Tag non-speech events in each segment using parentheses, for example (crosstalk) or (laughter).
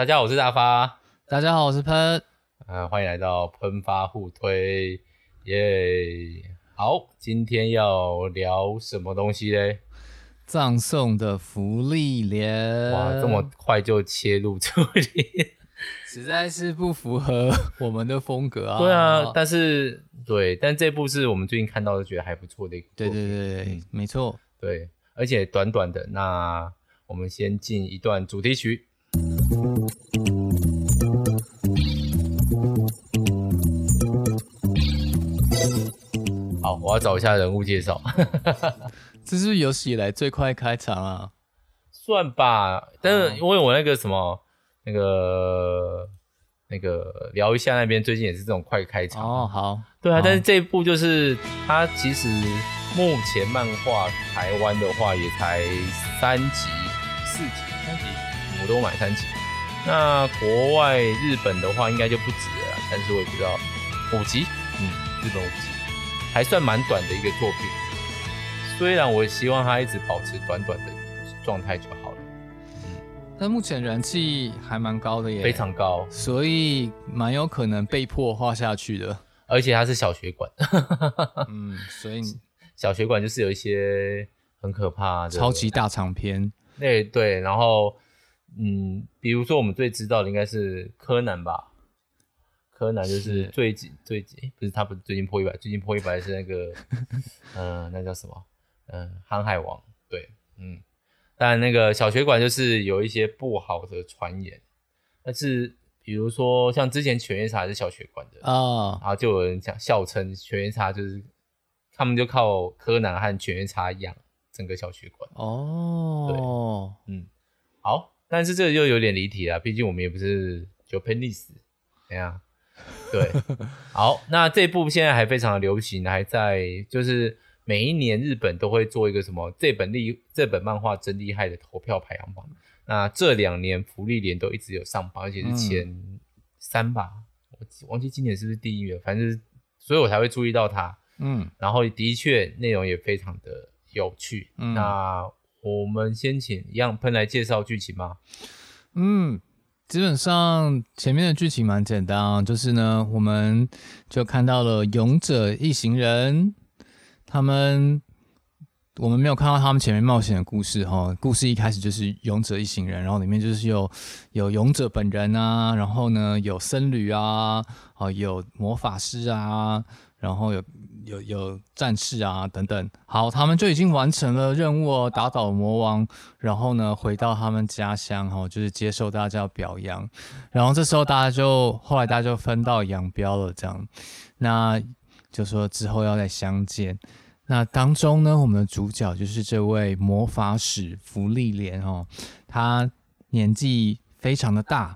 大家好，我是大发。大家好，我是喷。呃，欢迎来到喷发互推，耶！好，今天要聊什么东西嘞？葬送的福利莲。哇，这么快就切入这里，实在是不符合 (laughs) 我们的风格啊。对啊，但是对，但这部是我们最近看到的，觉得还不错的一部。对对对对，嗯、没错。对，而且短短的。那我们先进一段主题曲。好，我要找一下人物介绍。(laughs) 这是有史以来最快开场啊？算吧，但是因为我那个什么，那个那个聊一下那边最近也是这种快开场哦。好，对啊，但是这一部就是它其实目前漫画台湾的话也才三集、四集、三集，我都买三集。那国外日本的话应该就不止了，但是我也不知道五集，嗯，日本五集还算蛮短的一个作品。虽然我希望它一直保持短短的状态就好了，嗯，但目前人气还蛮高的耶，非常高，所以蛮有可能被迫画下去的。而且它是小学馆，嗯，所以 (laughs) 小学馆就是有一些很可怕的超级大长篇，对对，然后。嗯，比如说我们最知道的应该是柯南吧？柯南就是最近最近，不是他不是最近破一百，最近破一百是那个，嗯、(laughs) 呃，那叫什么？嗯、呃，航海王。对，嗯，但那个小学馆就是有一些不好的传言，但是比如说像之前犬夜叉是小学馆的啊，哦、然后就有人讲笑称犬夜叉就是他们就靠柯南和犬夜叉养整个小学馆哦，对，嗯，好。但是这个又有点离题了，毕竟我们也不是 Japanese，怎样？对，(laughs) 好，那这部现在还非常的流行，还在就是每一年日本都会做一个什么这本厉这本漫画真厉害的投票排行榜。那这两年芙莉莲都一直有上榜，而且是前三吧，嗯、我忘记今年是不是第一名，反正所以我才会注意到它。嗯，然后的确内容也非常的有趣。嗯，那。我们先请一样喷来介绍剧情吗？嗯，基本上前面的剧情蛮简单啊，就是呢，我们就看到了勇者一行人，他们我们没有看到他们前面冒险的故事哈。故事一开始就是勇者一行人，然后里面就是有有勇者本人啊，然后呢有僧侣啊，啊有魔法师啊，然后有。有有战士啊等等，好，他们就已经完成了任务哦，打倒魔王，然后呢回到他们家乡哈，就是接受大家的表扬，然后这时候大家就后来大家就分道扬镳了，这样，那就说之后要再相见，那当中呢，我们的主角就是这位魔法使芙莉莲哦，他年纪。非常的大，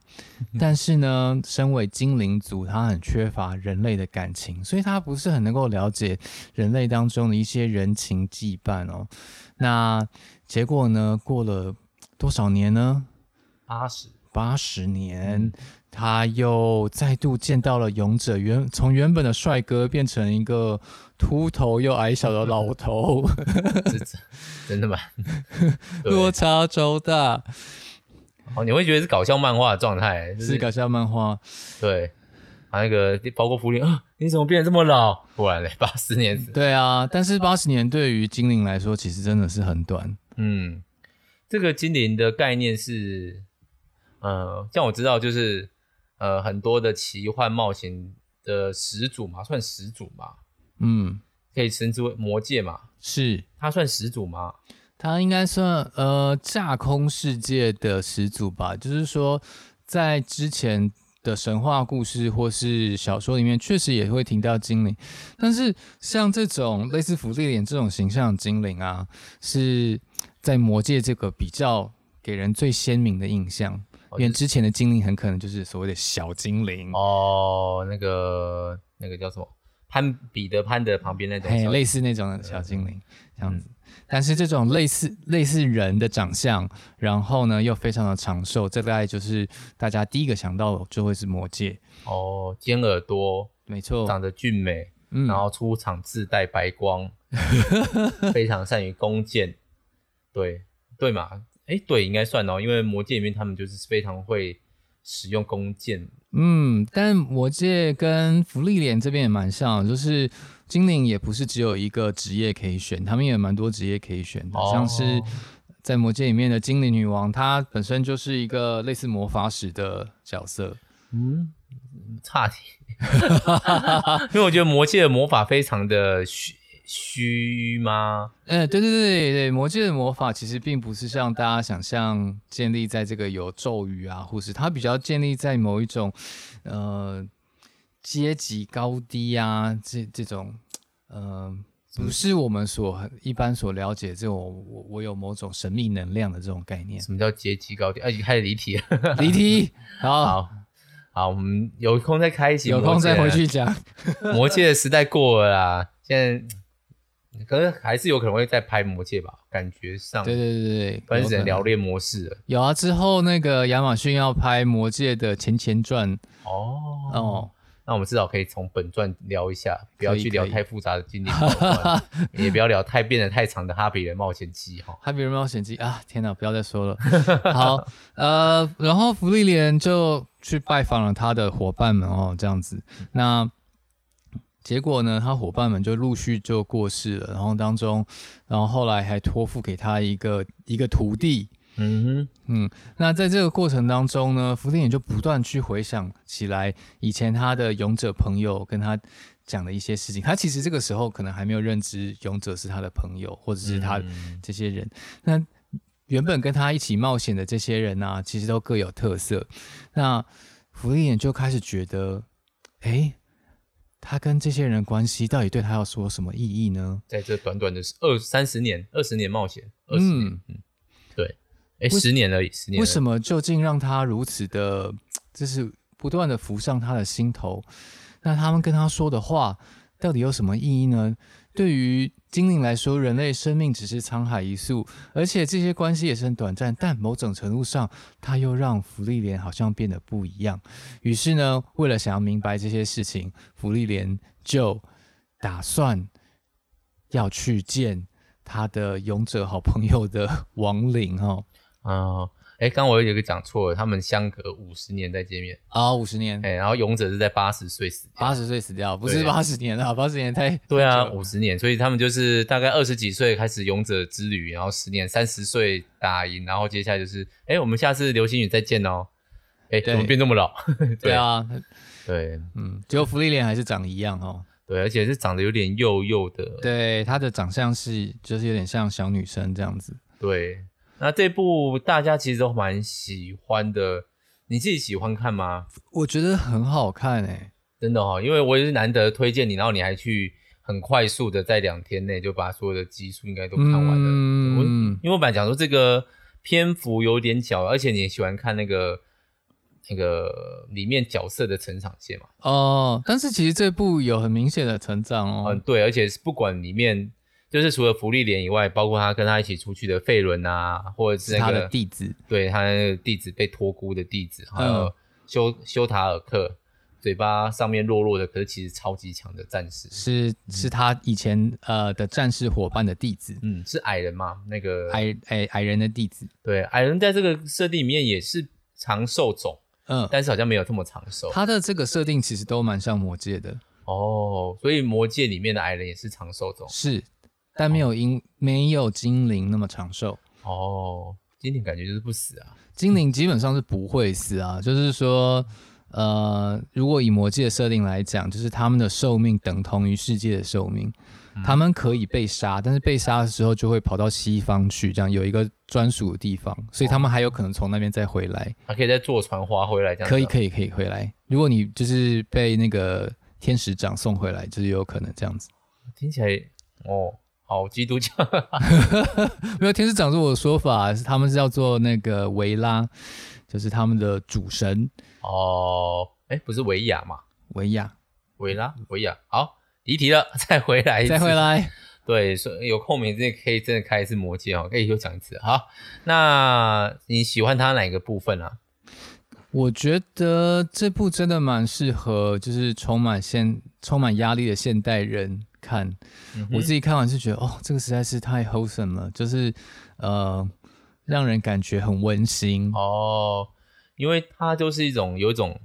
但是呢，身为精灵族，他很缺乏人类的感情，所以他不是很能够了解人类当中的一些人情羁绊哦。那结果呢，过了多少年呢？八十八十年，他又再度见到了勇者，原从原本的帅哥变成一个秃头又矮小的老头，(laughs) 真的吗？(laughs) 落差超大。哦，你会觉得是搞笑漫画的状态，就是，是搞笑漫画，对，啊，那个包括福林啊，你怎么变得这么老？不然嘞，八十年，对啊，但是八十年对于精灵来说，其实真的是很短。嗯，这个精灵的概念是，呃，像我知道，就是呃，很多的奇幻冒险的始祖嘛，算始祖嘛，嗯，可以称之为魔界嘛，是，它算始祖吗？他应该算呃架空世界的始祖吧，就是说，在之前的神话故事或是小说里面，确实也会提到精灵，但是像这种类似福利脸这种形象的精灵啊，是在魔界这个比较给人最鲜明的印象，哦、因为之前的精灵很可能就是所谓的小精灵。哦，那个那个叫什么？潘彼得潘的旁边那种，类似那种小精灵这样子。但是这种类似类似人的长相，然后呢又非常的长寿，这大概就是大家第一个想到的就会是魔戒。哦，尖耳朵，没错，长得俊美，嗯，然后出场自带白光，(laughs) 非常善于弓箭，对对嘛，哎对，应该算哦，因为魔戒里面他们就是非常会使用弓箭。嗯，但魔戒跟福利莲这边也蛮像，就是精灵也不是只有一个职业可以选，他们也有蛮多职业可以选的，哦、像是在魔戒里面的精灵女王，她本身就是一个类似魔法使的角色。嗯，差题，(laughs) 因为我觉得魔戒的魔法非常的虚虚吗？嗯，对对对对，魔界的魔法其实并不是像大家想象建立在这个有咒语啊，或是它比较建立在某一种呃阶级高低啊，这这种呃不是我们所一般所了解这种我我有某种神秘能量的这种概念。什么叫阶级高低？啊，已经开始离题了，离题，(laughs) 好。好好，我们有空再开一集，有空再回去讲。(laughs) 魔界的时代过了啦，现在可是还是有可能会再拍魔戒吧？感觉上，对对对对，反正只能聊恋魔士了。有啊，之后那个亚马逊要拍魔戒的前前传哦哦。那我们至少可以从本传聊一下，不要去聊太复杂的经典 (laughs) 也不要聊太变得太长的哈比人冒险记哈。哈比人冒险记啊，天哪，不要再说了。(laughs) 好，呃，然后福利莲就去拜访了他的伙伴们哦，这样子。那结果呢，他伙伴们就陆续就过世了，然后当中，然后后来还托付给他一个一个徒弟。嗯哼，嗯，那在这个过程当中呢，芙莉莲就不断去回想起来以前他的勇者朋友跟他讲的一些事情。他其实这个时候可能还没有认知勇者是他的朋友，或者是他这些人。嗯、那原本跟他一起冒险的这些人啊，其实都各有特色。那芙莉莲就开始觉得，哎，他跟这些人的关系到底对他要说什么意义呢？在这短短的二三十年、二十年冒险，二十年，嗯，嗯对。哎，十年而已，十年。为什么究竟让他如此的，就是不断的浮上他的心头？那他们跟他说的话，到底有什么意义呢？对于精灵来说，人类生命只是沧海一粟，而且这些关系也是很短暂。但某种程度上，他又让福利莲好像变得不一样。于是呢，为了想要明白这些事情，福利莲就打算要去见他的勇者好朋友的亡灵哦。啊，刚刚我有一个讲错了，他们相隔五十年再见面啊，五十年，哎，然后勇者是在八十岁死掉，八十岁死掉，不是八十年啊，八十年太 (laughs) 对啊，五十年，所以他们就是大概二十几岁开始勇者之旅，然后十年三十岁打赢，然后接下来就是，哎，我们下次流星雨再见哦，哎，怎么变这么老？(laughs) 对，对啊，对，嗯，结果福利脸还是长一样哦，对，而且是长得有点幼幼的，对，她的长相是就是有点像小女生这样子，对。那这部大家其实都蛮喜欢的，你自己喜欢看吗？我觉得很好看诶、欸，真的哈、哦，因为我也是难得推荐你，然后你还去很快速的在两天内就把所有的集数应该都看完了。嗯，因为我本来讲说这个篇幅有点小，而且你也喜欢看那个那个里面角色的成长线嘛。哦，但是其实这部有很明显的成长哦。嗯，对，而且是不管里面。就是除了芙莉莲以外，包括他跟他一起出去的费伦啊，或者是他的弟子，对他那个弟子被托孤的弟子，还有修修塔尔克，嘴巴上面弱弱的，可是其实超级强的战士，是是他以前呃的战士伙伴的弟子，嗯，是矮人嘛？那个矮矮矮人的弟子，对，矮人在这个设定里面也是长寿种，嗯，但是好像没有这么长寿。他的这个设定其实都蛮像魔界的哦，所以魔界里面的矮人也是长寿种，是。但没有因、哦、没有精灵那么长寿哦，精灵感觉就是不死啊，精灵基本上是不会死啊，就是说，呃，如果以魔界的设定来讲，就是他们的寿命等同于世界的寿命，嗯、他们可以被杀，但是被杀的时候就会跑到西方去，这样有一个专属的地方，所以他们还有可能从那边再回来，还可以再坐船划回来，这样可以可以可以回来。如果你就是被那个天使长送回来，就是有可能这样子。听起来哦。好，基督教 (laughs) 没有天使长是我的说法，是他们是叫做那个维拉，就是他们的主神哦。哎，不是维亚嘛？维亚，维拉，维亚。好，离题了，(laughs) 再回来，再回来。对，所以有空名真的可以真的开一次魔戒哦，可以又讲一次。好，那你喜欢他哪个部分啊？我觉得这部真的蛮适合，就是充满现充满压力的现代人。看，嗯、我自己看完是觉得，哦，这个实在是太 wholesome 了，就是呃，让人感觉很温馨哦。因为它就是一种有一种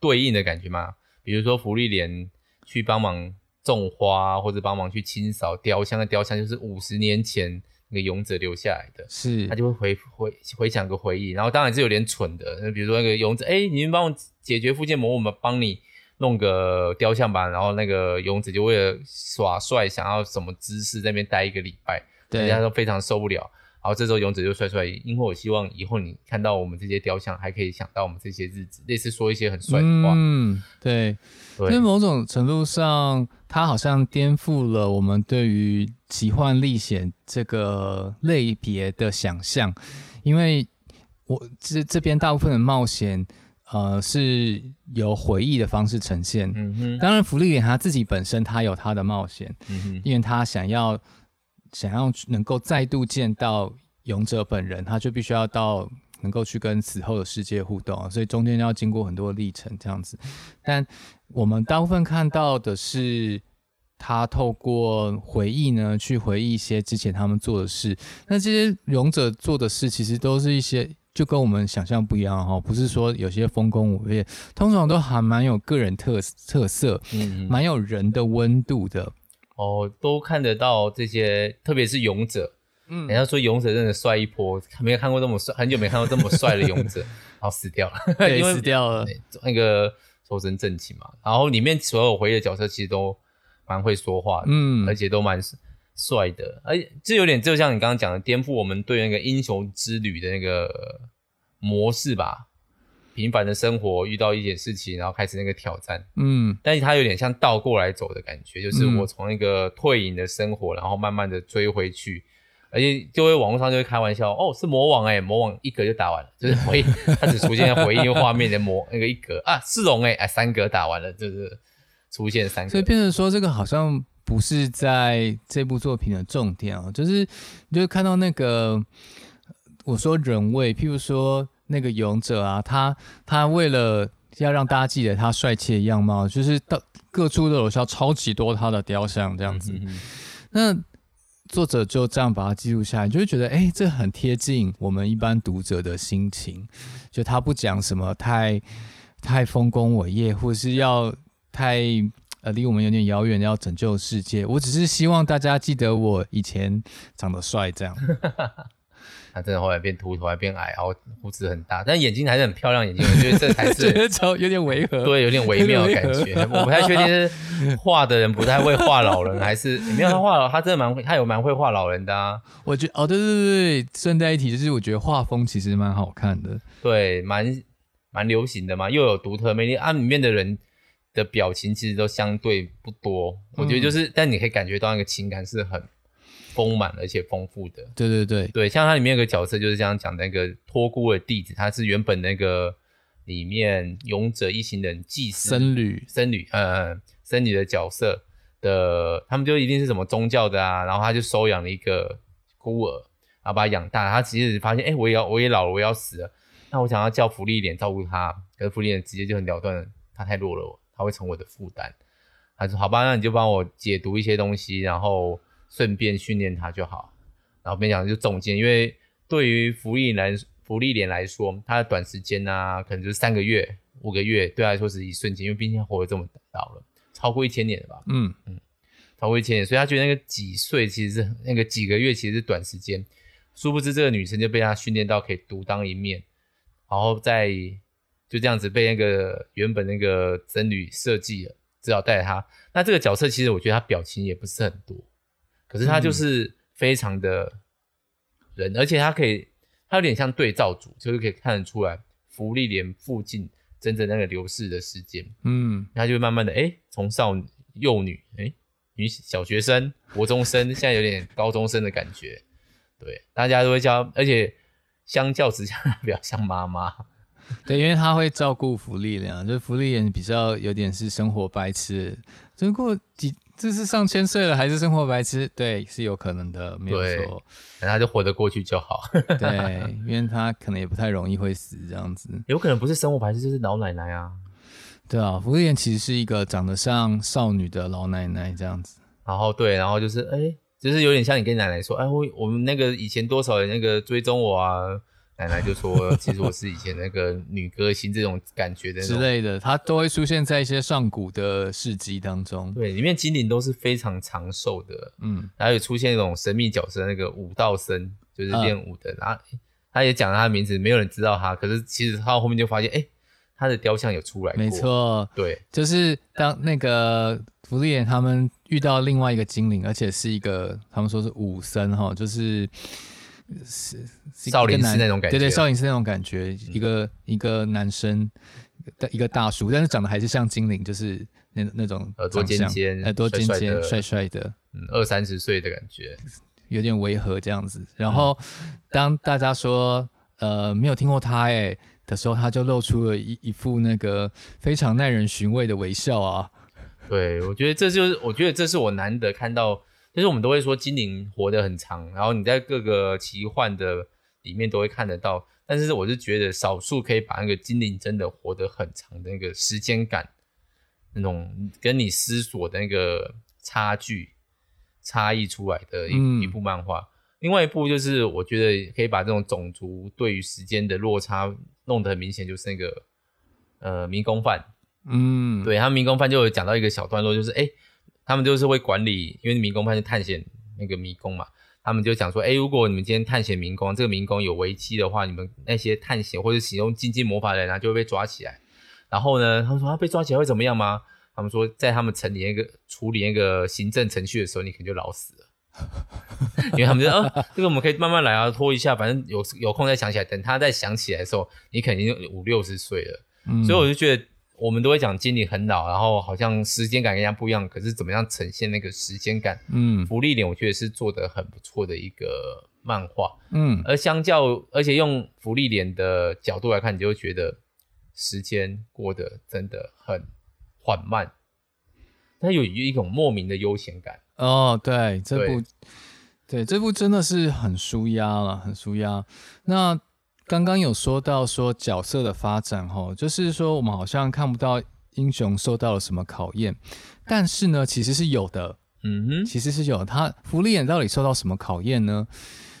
对应的感觉嘛。比如说芙莉莲去帮忙种花，或者帮忙去清扫雕像的雕像，就是五十年前那个勇者留下来的，是，他就会回回回想个回忆。然后当然是有点蠢的，那比如说那个勇者，哎、欸，你们帮我解决附件魔，我们帮你弄个雕像吧。然后那个勇者就为了耍帅，想要什么姿势在那边待一个礼拜，对，人家都非常受不了。然后这时候勇者就帅帅，因为我希望以后你看到我们这些雕像，还可以想到我们这些日子，类似说一些很帅的话。嗯，对。因为某种程度上，它好像颠覆了我们对于奇幻历险这个类别的想象。因为我这这边大部分的冒险，呃，是由回忆的方式呈现。嗯哼。当然，福利莲他自己本身他有他的冒险，嗯哼，因为他想要。想要能够再度见到勇者本人，他就必须要到能够去跟死后的世界互动，所以中间要经过很多历程这样子。但我们大部分看到的是他透过回忆呢，去回忆一些之前他们做的事。那这些勇者做的事，其实都是一些就跟我们想象不一样哈，不是说有些风功伟业，通常都还蛮有个人特特色，嗯，蛮有人的温度的。哦，都看得到这些，特别是勇者。嗯，人家说勇者真的帅一波，没有看过这么帅，很久没看到这么帅的勇者，然 (laughs) 后死掉了，对，(laughs) 死掉了。那个抽身正气嘛，然后里面所有回忆的角色其实都蛮会说话的，嗯，而且都蛮帅的，而且这有点就像你刚刚讲的，颠覆我们对那个英雄之旅的那个模式吧。平凡的生活遇到一点事情，然后开始那个挑战，嗯，但是它有点像倒过来走的感觉，就是我从那个退隐的生活，然后慢慢的追回去，而且就会网络上就会开玩笑，哦，是魔王哎、欸，魔王一格就打完了，就是回忆，(laughs) 它只出现在回应画面的魔 (laughs) 那个一格。啊，四龙哎，哎三格打完了，就是出现三格，所以变成说这个好像不是在这部作品的重点哦，就是你就看到那个我说人味，譬如说。那个勇者啊，他他为了要让大家记得他帅气的样貌，就是到各处都有烧超级多他的雕像这样子。嗯、那作者就这样把它记录下来，就会觉得哎、欸，这很贴近我们一般读者的心情。就他不讲什么太太丰功伟业，或是要太呃离我们有点遥远，要拯救世界。我只是希望大家记得我以前长得帅这样。(laughs) 他真的后来变秃头，还变矮，然后胡子很大，但眼睛还是很漂亮。眼睛，我觉得这才是 (laughs) 有点违和，对，有点微妙的感觉。我不太确定是画的人不太会画老人，还是没有他画老，他真的蛮会，他有蛮会画老人的啊。我觉得哦，对对对对，顺带一提，就是我觉得画风其实蛮好看的，对，蛮蛮流行的嘛，又有独特魅力。啊，里面的人的表情其实都相对不多，我觉得就是，嗯、但你可以感觉到那个情感是很。丰满而且丰富的，对对对对，像它里面有个角色就是这样讲那个托孤的弟子，他是原本那个里面勇者一行人祭司僧侣僧侣呃僧侣的角色的，他们就一定是什么宗教的啊，然后他就收养了一个孤儿，然后把他养大，他其实发现哎、欸，我也要我也老了，我也要死了，那我想要叫芙莉莲照顾他，可是芙莉莲直接就很了断，他太弱了，他会成为我的负担，他说好吧，那你就帮我解读一些东西，然后。顺便训练他就好，然后边讲就总结，因为对于福利来福利脸来说，他的短时间啊，可能就是三个月、五个月，对他来说是一瞬间，因为毕竟活了这么老了，超过一千年了吧？嗯嗯，超过一千年，所以他觉得那个几岁其实是那个几个月其实是短时间，殊不知这个女生就被他训练到可以独当一面，然后再就这样子被那个原本那个僧侣设计了，只好带着他。那这个角色其实我觉得他表情也不是很多。可是他就是非常的人，嗯、而且他可以，他有点像对照组，就是可以看得出来福利莲附近真正那个流逝的时间，嗯，他就会慢慢的，哎、欸，从少女幼女，哎、欸，女小学生、国中生，现在有点高中生的感觉，对，大家都会叫，而且相较之下比较像妈妈，对，因为他会照顾福利人，就是芙莉莲比较有点是生活白痴，只不过几。这是上千岁了还是生活白痴？对，是有可能的，没有错。那他就活得过去就好。(laughs) 对，因为他可能也不太容易会死这样子。有可能不是生活白痴，就是老奶奶啊。对啊，福利人其实是一个长得像少女的老奶奶这样子。然后对，然后就是哎，就是有点像你跟奶奶说，哎，我我们那个以前多少人那个追踪我啊，奶奶就说，(laughs) 其实我是以前那个女歌星这种感觉的之类的，她都会出现在一些上古的事迹当中。对，里面精灵都是非常长寿的，嗯，然后有出现一种神秘角色，那个武道僧就是练武的，然后他也讲了他的名字，没有人知道他，可是其实他后面就发现，哎，他的雕像有出来过，没错，对，就是当那个福利眼他们遇到另外一个精灵，而且是一个他们说是武僧哈，就是。是少林寺那种感觉，对对，少林寺那种感觉，嗯、一个一个男生，一个大叔，但是长得还是像精灵，就是那那种耳朵尖尖，耳朵尖尖，帅帅的，嗯，二三十岁的感觉，有点违和这样子。然后、嗯、当大家说呃没有听过他哎的时候，他就露出了一一副那个非常耐人寻味的微笑啊。(laughs) 对，我觉得这就是，我觉得这是我难得看到。其实我们都会说精灵活得很长，然后你在各个奇幻的里面都会看得到。但是我是觉得少数可以把那个精灵真的活得很长的那个时间感，那种跟你思索的那个差距差异出来的一、嗯、一部漫画。另外一部就是我觉得可以把这种种族对于时间的落差弄得很明显，就是那个呃迷宫饭。嗯，对，他迷宫饭就有讲到一个小段落，就是哎。他们就是会管理，因为迷宫派是探险那个迷宫嘛，他们就讲说，哎，如果你们今天探险迷宫，这个迷宫有危机的话，你们那些探险或者使用禁忌魔法的人啊，就会被抓起来。然后呢，他们说他被抓起来会怎么样吗？他们说，在他们成立那个处理那个行政程序的时候，你可能就老死了。因为他们说，啊，这个我们可以慢慢来啊，拖一下，反正有有空再想起来。等他再想起来的时候，你肯定五六十岁了。嗯，所以我就觉得。我们都会讲经理很老，然后好像时间感跟人家不一样，可是怎么样呈现那个时间感？嗯，福利点我觉得是做的很不错的一个漫画，嗯，而相较，而且用福利点的角度来看，你就会觉得时间过得真的很缓慢，它有一种莫名的悠闲感。哦，对，这部，对，对这部真的是很舒压了，很舒压。那。刚刚有说到说角色的发展，哈，就是说我们好像看不到英雄受到了什么考验，但是呢，其实是有的，嗯哼，其实是有的。他福利眼到底受到什么考验呢？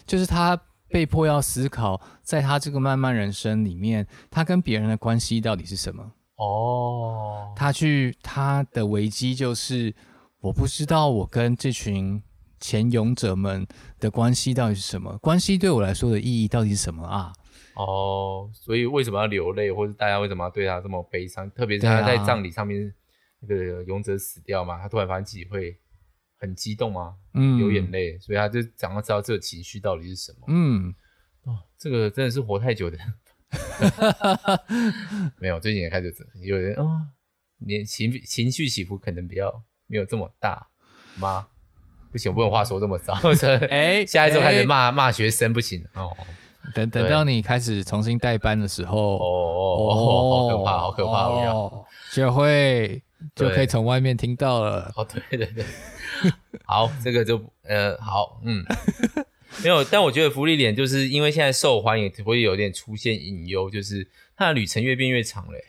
就是他被迫要思考，在他这个漫漫人生里面，他跟别人的关系到底是什么？哦，他去他的危机就是我不知道我跟这群前勇者们的关系到底是什么，关系对我来说的意义到底是什么啊？哦，所以为什么要流泪，或者大家为什么要对他这么悲伤？特别是他在葬礼上面，那个勇者死掉嘛，他突然发现自己会很激动啊？嗯，流眼泪，所以他就想要知道这个情绪到底是什么。嗯，哦，这个真的是活太久的人，(laughs) 没有，最近也开始有人哦，连情情绪起伏可能比较没有这么大吗？不行，我不能话说这么早。(laughs) 哎、欸，下一周开始骂骂、欸、学生不行哦。等等到你开始重新带班的时候，哦哦哦，好可怕，好可怕，哦，就会就可以从外面听到了。哦，对对对，(laughs) 好，这个就呃好，嗯，(laughs) 没有，但我觉得福利脸就是因为现在受欢迎，会有点出现隐忧，就是它的旅程越变越长嘞。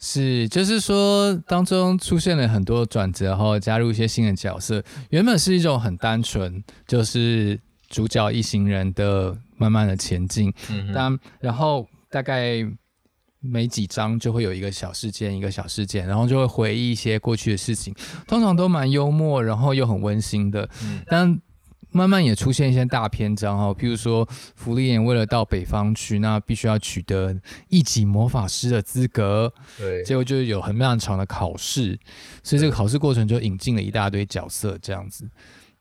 是，就是说当中出现了很多转折，然后加入一些新的角色，原本是一种很单纯，就是主角一行人的。慢慢的前进，嗯，但然后大概每几章就会有一个小事件，一个小事件，然后就会回忆一些过去的事情，通常都蛮幽默，然后又很温馨的。嗯，但慢慢也出现一些大篇章哈，譬如说福利眼为了到北方去，那必须要取得一级魔法师的资格，对，结果就有很漫长的考试，所以这个考试过程就引进了一大堆角色，这样子，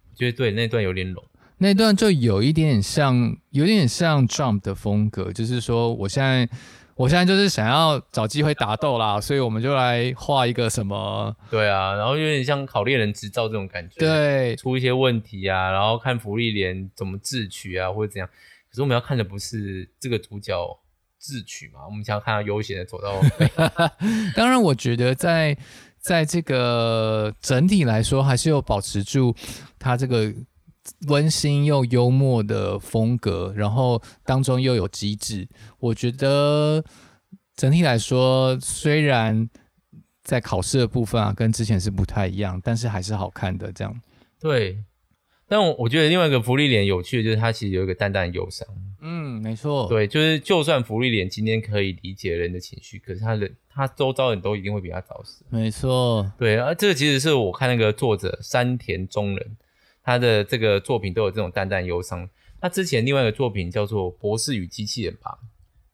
我觉得对那段有点冷。那段就有一点像，有点像 Jump 的风格，就是说，我现在，我现在就是想要找机会打斗啦，(laughs) 所以我们就来画一个什么？对啊，然后有点像考猎人执照这种感觉，对，出一些问题啊，然后看福利连怎么智取啊，或者怎样。可是我们要看的不是这个主角智取嘛，我们想要看他悠闲的走到。(laughs) (laughs) 当然，我觉得在在这个整体来说，还是有保持住他这个。温馨又幽默的风格，然后当中又有机智，我觉得整体来说，虽然在考试的部分啊，跟之前是不太一样，但是还是好看的。这样，对，但我我觉得另外一个福利脸有趣的就是，它其实有一个淡淡的忧伤。嗯，没错。对，就是就算福利脸今天可以理解人的情绪，可是他人他周遭人都一定会比他早死。没错。对啊，这个其实是我看那个作者山田中人，他的这个作品都有这种淡淡忧伤。他之前另外一个作品叫做《博士与机器人》吧，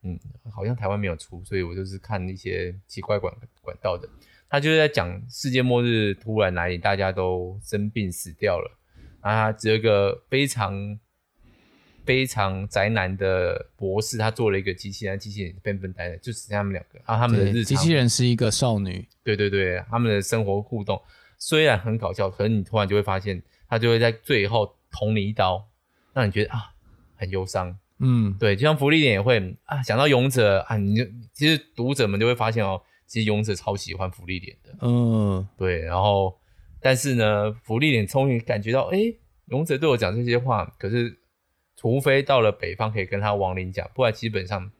嗯，好像台湾没有出，所以我就是看一些奇怪管管道的。他就是在讲世界末日突然来临，大家都生病死掉了，然后他只有一个非常。非常宅男的博士，他做了一个机器人，机器人笨笨呆呆，就只剩他们两个。然后他们的日常，机器人是一个少女，对对对，他们的生活互动虽然很搞笑，可是你突然就会发现，他就会在最后捅你一刀，让你觉得啊很忧伤。嗯，对，就像福利点也会啊，想到勇者啊，你就其实读者们就会发现哦，其实勇者超喜欢福利点的。嗯，对，然后但是呢，福利点终于感觉到，哎，勇者对我讲这些话，可是。除非到了北方可以跟他亡灵讲，不然基本上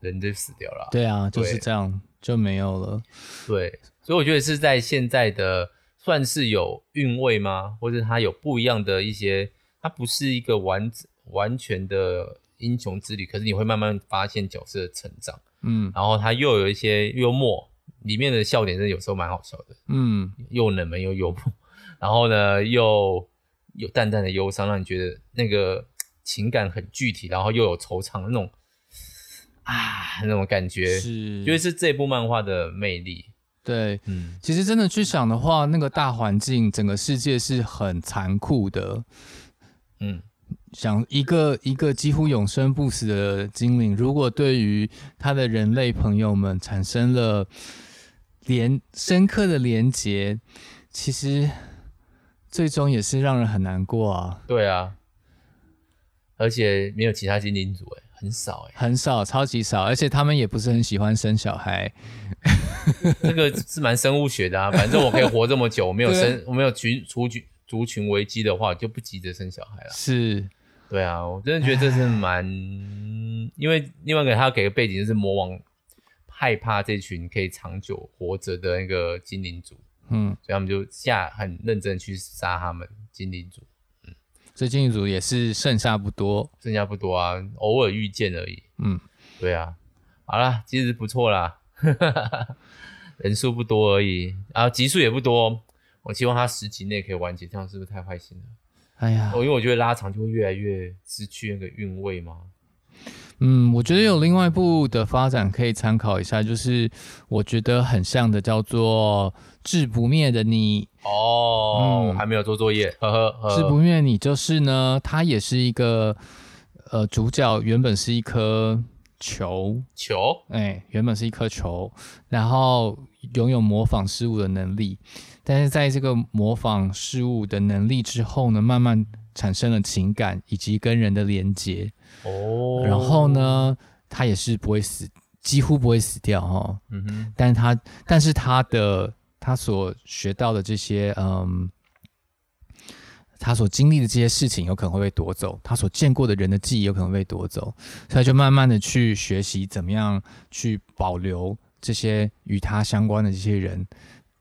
人就死掉了。对啊，就是这样就没有了。对，所以我觉得是在现在的算是有韵味吗？或者它有不一样的一些，它不是一个完完全的英雄之旅，可是你会慢慢发现角色的成长。嗯，然后它又有一些幽默，里面的笑点真的有时候蛮好笑的。嗯，又冷门又幽默，然后呢又有淡淡的忧伤，让你觉得那个。情感很具体，然后又有惆怅的那种啊，那种感觉，是，觉得是这部漫画的魅力。对，嗯，其实真的去想的话，那个大环境，整个世界是很残酷的。嗯，想一个一个几乎永生不死的精灵，如果对于他的人类朋友们产生了连深刻的连结，其实最终也是让人很难过啊。对啊。而且没有其他精灵族哎，很少哎，很少，超级少。而且他们也不是很喜欢生小孩，(laughs) 这个是蛮生物学的啊。反正我可以活这么久，(laughs) 我没有生，我没有群族群族群危机的话，就不急着生小孩了。是，对啊，我真的觉得这是蛮，因为另外一个他给个背景就是魔王害怕这群可以长久活着的那个精灵族，嗯，所以他们就下很认真去杀他们精灵族。最近一组也是剩下不多，剩下不多啊，偶尔遇见而已。嗯，对啊，好啦，其实不错啦，(laughs) 人数不多而已，然后集数也不多。我希望他十集内可以完结，这样是不是太坏心了？哎呀，我因为我觉得拉长就会越来越失去那个韵味嘛。嗯，我觉得有另外一部的发展可以参考一下，就是我觉得很像的，叫做《志不灭的你》哦。嗯，我还没有做作业，呵呵呵。志不灭的你就是呢，它也是一个呃，主角原本是一颗球。球，哎、欸，原本是一颗球，然后拥有模仿事物的能力，但是在这个模仿事物的能力之后呢，慢慢产生了情感以及跟人的连接。哦，然后呢，他也是不会死，几乎不会死掉哈。嗯哼，但是他，但是他的他所学到的这些，嗯，他所经历的这些事情有可能会被夺走，他所见过的人的记忆有可能会被夺走，所以他就慢慢的去学习怎么样去保留这些与他相关的这些人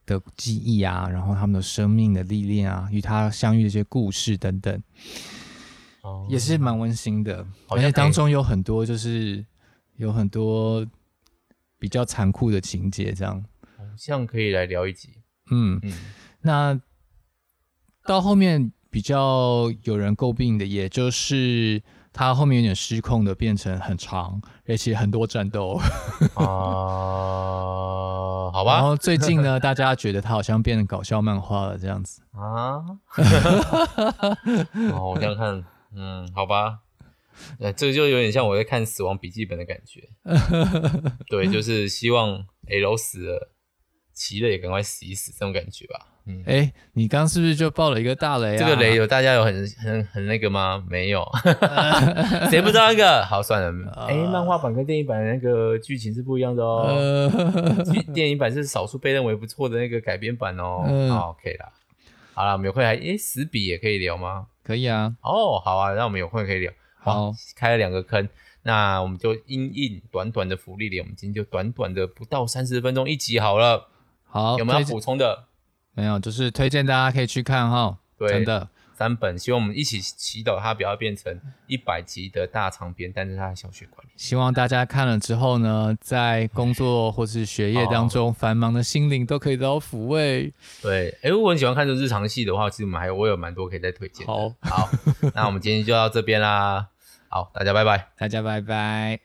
的记忆啊，然后他们的生命的历练啊，与他相遇的一些故事等等。也是蛮温馨的，而且当中有很多就是有很多比较残酷的情节，这样好像可以来聊一集。嗯嗯，那到后面比较有人诟病的，也就是他后面有点失控的，变成很长，而且很多战斗。啊、呃，好吧。然后最近呢，大家觉得他好像变成搞笑漫画了，这样子啊。(laughs) 哦，我这样看。嗯，好吧，呃，这个就有点像我在看《死亡笔记本》的感觉，对，就是希望 L 死了，奇了也赶快死一死，这种感觉吧。嗯，哎、欸，你刚是不是就爆了一个大雷啊？这个雷有大家有很很很那个吗？没有，(laughs) 谁不知道那个？好，算了。哎、欸，漫画版跟电影版的那个剧情是不一样的哦。(laughs) 电影版是少数被认为不错的那个改编版哦。好，OK 啦。好了，我们有空还哎，死笔也可以聊吗？可以啊，哦，好啊，那我们有空可以聊。好，开了两个坑，那我们就因应短短的福利点，我们今天就短短的不到三十分钟一集好了。好，有没有补充的？没有，就是推荐大家可以去看哈。对，真的三本，希望我们一起祈祷它不要变成一百集的大长篇，但是它的小学馆里。希望大家看了之后呢，在工作或是学业当中繁忙的心灵都可以得到抚慰。对，哎、欸，如果你喜欢看这日常戏的话，其实我们还有我有蛮多可以再推荐。好，好，那我们今天就到这边啦。好，大家拜拜，大家拜拜。